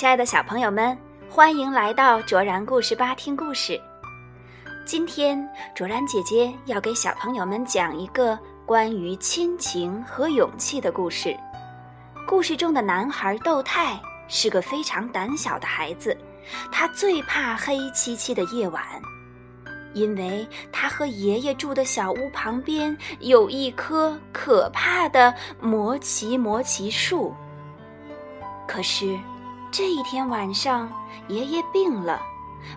亲爱的小朋友们，欢迎来到卓然故事吧听故事。今天，卓然姐姐要给小朋友们讲一个关于亲情和勇气的故事。故事中的男孩豆太是个非常胆小的孩子，他最怕黑漆漆的夜晚，因为他和爷爷住的小屋旁边有一棵可怕的魔奇魔奇树。可是，这一天晚上，爷爷病了。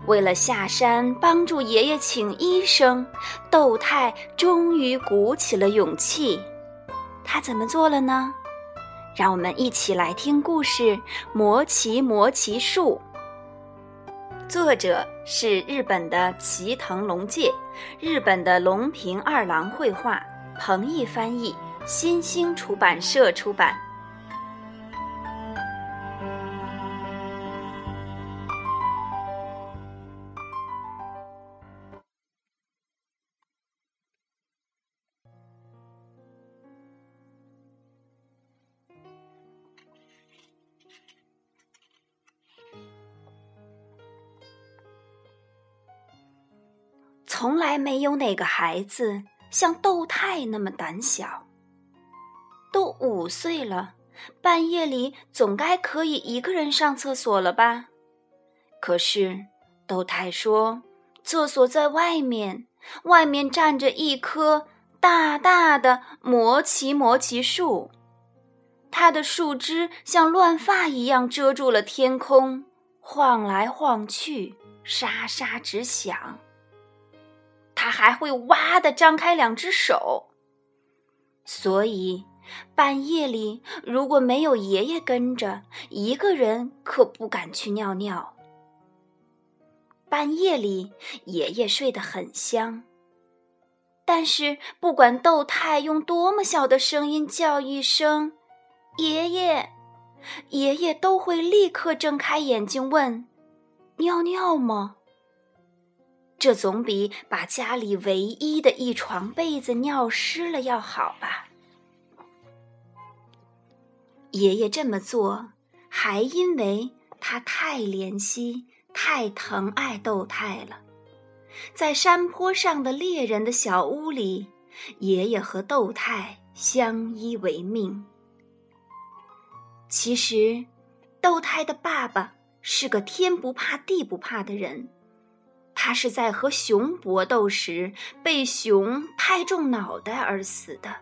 为了下山帮助爷爷请医生，窦太终于鼓起了勇气。他怎么做了呢？让我们一起来听故事《魔奇魔奇树》。作者是日本的齐藤龙介，日本的龙平二郎绘画，彭毅翻译，新兴出版社出版。从来没有哪个孩子像豆太那么胆小。都五岁了，半夜里总该可以一个人上厕所了吧？可是豆太说，厕所在外面，外面站着一棵大大的魔奇魔奇树，它的树枝像乱发一样遮住了天空，晃来晃去，沙沙直响。他还会哇的张开两只手，所以半夜里如果没有爷爷跟着，一个人可不敢去尿尿。半夜里爷爷睡得很香，但是不管豆太用多么小的声音叫一声“爷爷”，爷爷都会立刻睁开眼睛问：“尿尿吗？”这总比把家里唯一的一床被子尿湿了要好吧？爷爷这么做，还因为他太怜惜、太疼爱豆太了。在山坡上的猎人的小屋里，爷爷和豆太相依为命。其实，豆太的爸爸是个天不怕地不怕的人。他是在和熊搏斗时被熊拍中脑袋而死的。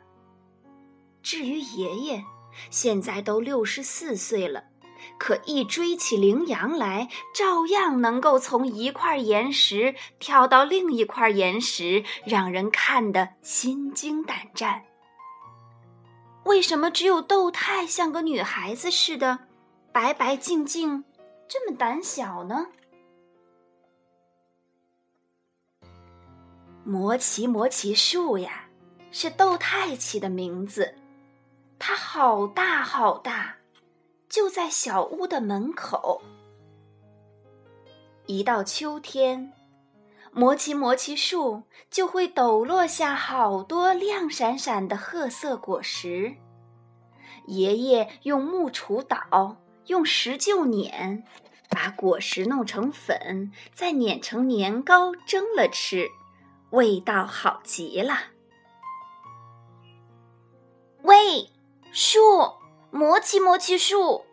至于爷爷，现在都六十四岁了，可一追起羚羊来，照样能够从一块岩石跳到另一块岩石，让人看得心惊胆战。为什么只有窦太像个女孩子似的，白白净净，这么胆小呢？魔奇魔奇树呀，是豆太起的名字。它好大好大，就在小屋的门口。一到秋天，魔奇魔奇树就会抖落下好多亮闪闪的褐色果实。爷爷用木锄捣，用石臼碾，把果实弄成粉，再碾成年糕蒸了吃。味道好极了！喂，树，魔奇魔奇树，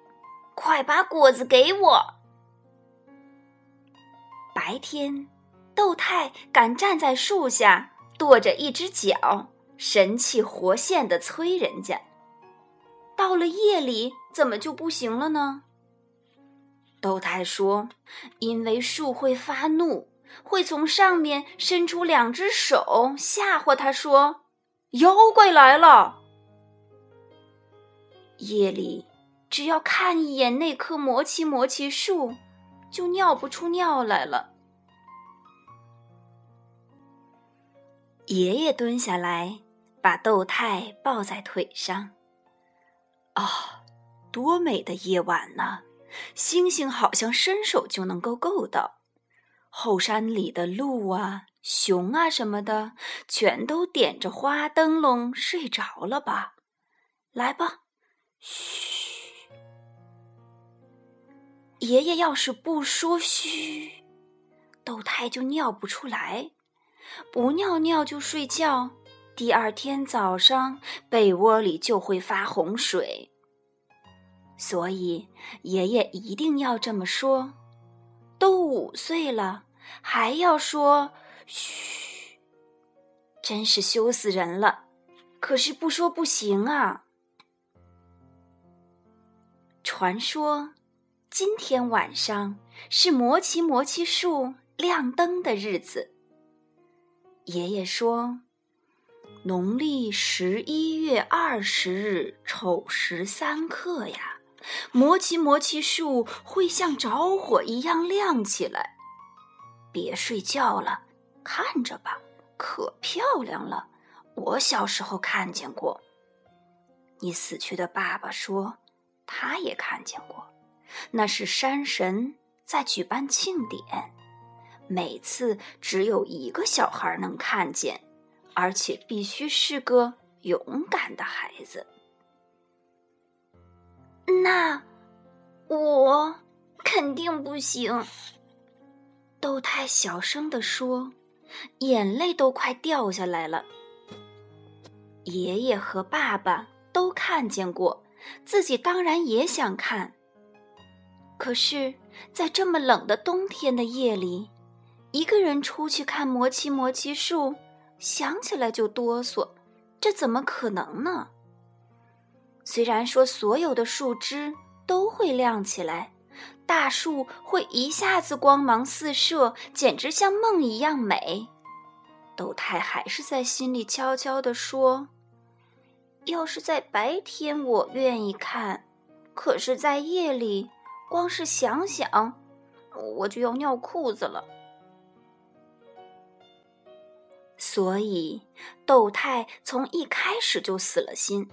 快把果子给我！白天，豆太敢站在树下，跺着一只脚，神气活现的催人家。到了夜里，怎么就不行了呢？豆太说：“因为树会发怒。”会从上面伸出两只手吓唬他，说：“妖怪来了。”夜里只要看一眼那棵魔奇魔奇树，就尿不出尿来了。爷爷蹲下来，把豆太抱在腿上。啊，多美的夜晚呐！星星好像伸手就能够够到。后山里的鹿啊、熊啊什么的，全都点着花灯笼睡着了吧？来吧，嘘。爷爷要是不说嘘，豆太就尿不出来；不尿尿就睡觉，第二天早上被窝里就会发洪水。所以爷爷一定要这么说。都五岁了，还要说嘘，真是羞死人了。可是不说不行啊。传说。今天晚上是魔奇魔奇树亮灯的日子。爷爷说，农历十一月二十日丑时三刻呀，魔奇魔奇树会像着火一样亮起来。别睡觉了，看着吧，可漂亮了。我小时候看见过。你死去的爸爸说，他也看见过。那是山神在举办庆典，每次只有一个小孩能看见，而且必须是个勇敢的孩子。那我肯定不行。豆太小声地说，眼泪都快掉下来了。爷爷和爸爸都看见过，自己当然也想看。可是，在这么冷的冬天的夜里，一个人出去看魔奇魔奇树，想起来就哆嗦，这怎么可能呢？虽然说所有的树枝都会亮起来，大树会一下子光芒四射，简直像梦一样美，豆太还是在心里悄悄地说：“要是在白天，我愿意看；可是，在夜里。”光是想想，我就要尿裤子了。所以，豆太从一开始就死了心。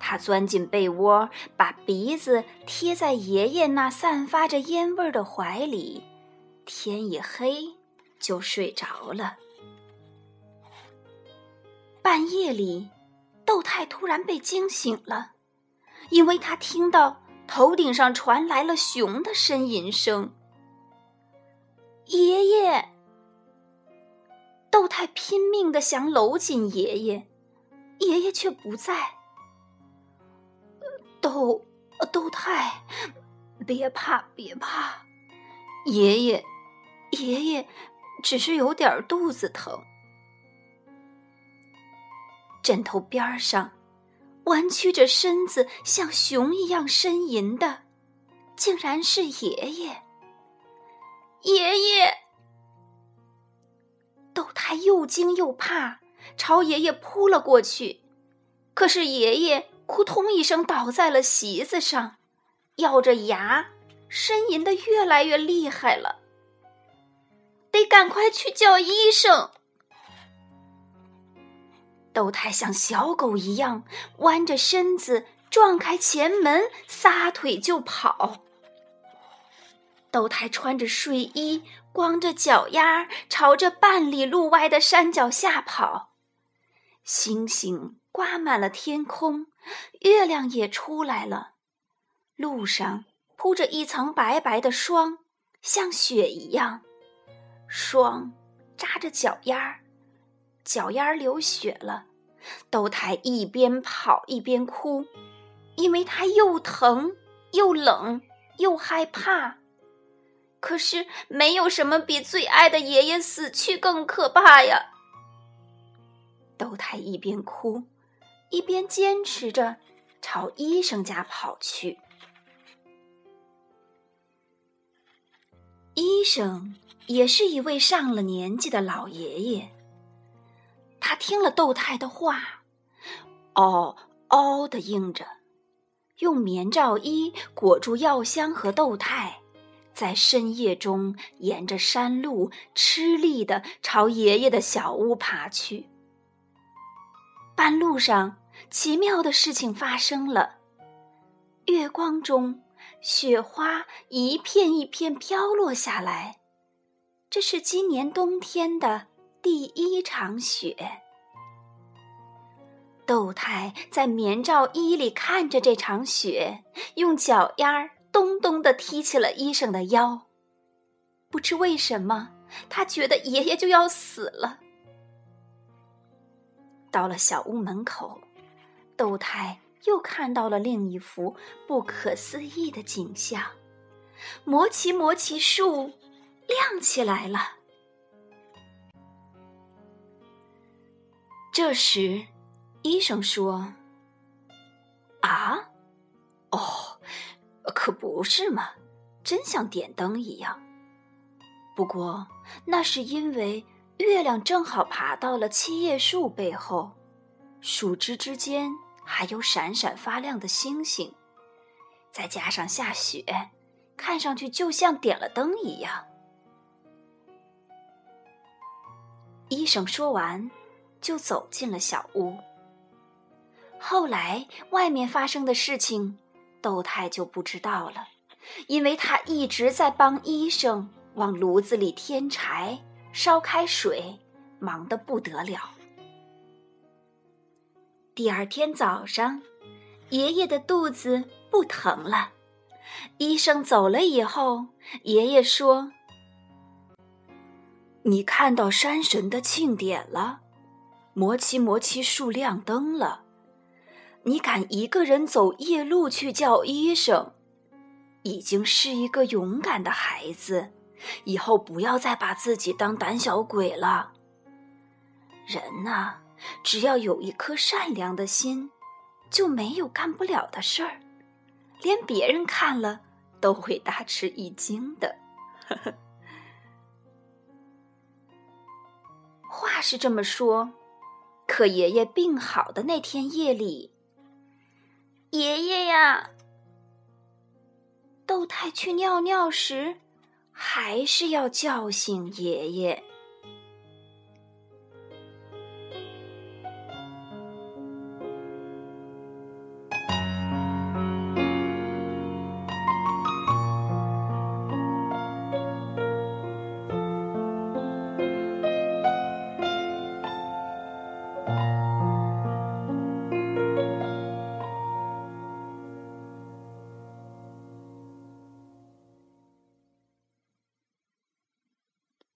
他钻进被窝，把鼻子贴在爷爷那散发着烟味的怀里，天一黑就睡着了。半夜里，豆太突然被惊醒了，因为他听到。头顶上传来了熊的呻吟声。爷爷，豆太拼命的想搂紧爷爷，爷爷却不在。豆豆太，别怕，别怕，爷爷，爷爷只是有点肚子疼。枕头边上。弯曲着身子，像熊一样呻吟的，竟然是爷爷。爷爷，豆太又惊又怕，朝爷爷扑了过去。可是爷爷扑通一声倒在了席子上，咬着牙，呻吟的越来越厉害了。得赶快去叫医生。豆太像小狗一样弯着身子，撞开前门，撒腿就跑。豆太穿着睡衣，光着脚丫，朝着半里路外的山脚下跑。星星挂满了天空，月亮也出来了。路上铺着一层白白的霜，像雪一样。霜扎着脚丫儿。脚丫儿流血了，豆太一边跑一边哭，因为他又疼又冷又害怕。可是没有什么比最爱的爷爷死去更可怕呀！豆太一边哭，一边坚持着朝医生家跑去。医生也是一位上了年纪的老爷爷。他听了窦太的话，哦哦的应着，用棉罩衣裹住药箱和窦太，在深夜中沿着山路吃力的朝爷爷的小屋爬去。半路上，奇妙的事情发生了，月光中，雪花一片一片飘落下来，这是今年冬天的。第一场雪，豆太在棉罩衣里看着这场雪，用脚丫儿咚咚的踢起了医生的腰。不知为什么，他觉得爷爷就要死了。到了小屋门口，窦太又看到了另一幅不可思议的景象：魔奇魔奇树亮起来了。这时，医生说：“啊，哦，可不是嘛，真像点灯一样。不过那是因为……”月亮正好爬到了七叶树背后，树枝之间还有闪闪发亮的星星，再加上下雪，看上去就像点了灯一样。医生说完，就走进了小屋。后来外面发生的事情，窦太就不知道了，因为他一直在帮医生往炉子里添柴。烧开水，忙得不得了。第二天早上，爷爷的肚子不疼了。医生走了以后，爷爷说：“你看到山神的庆典了，魔奇魔奇树亮灯了。你敢一个人走夜路去叫医生，已经是一个勇敢的孩子。”以后不要再把自己当胆小鬼了。人呐，只要有一颗善良的心，就没有干不了的事儿，连别人看了都会大吃一惊的。话是这么说，可爷爷病好的那天夜里，爷爷呀，窦太去尿尿时。还是要叫醒爷爷。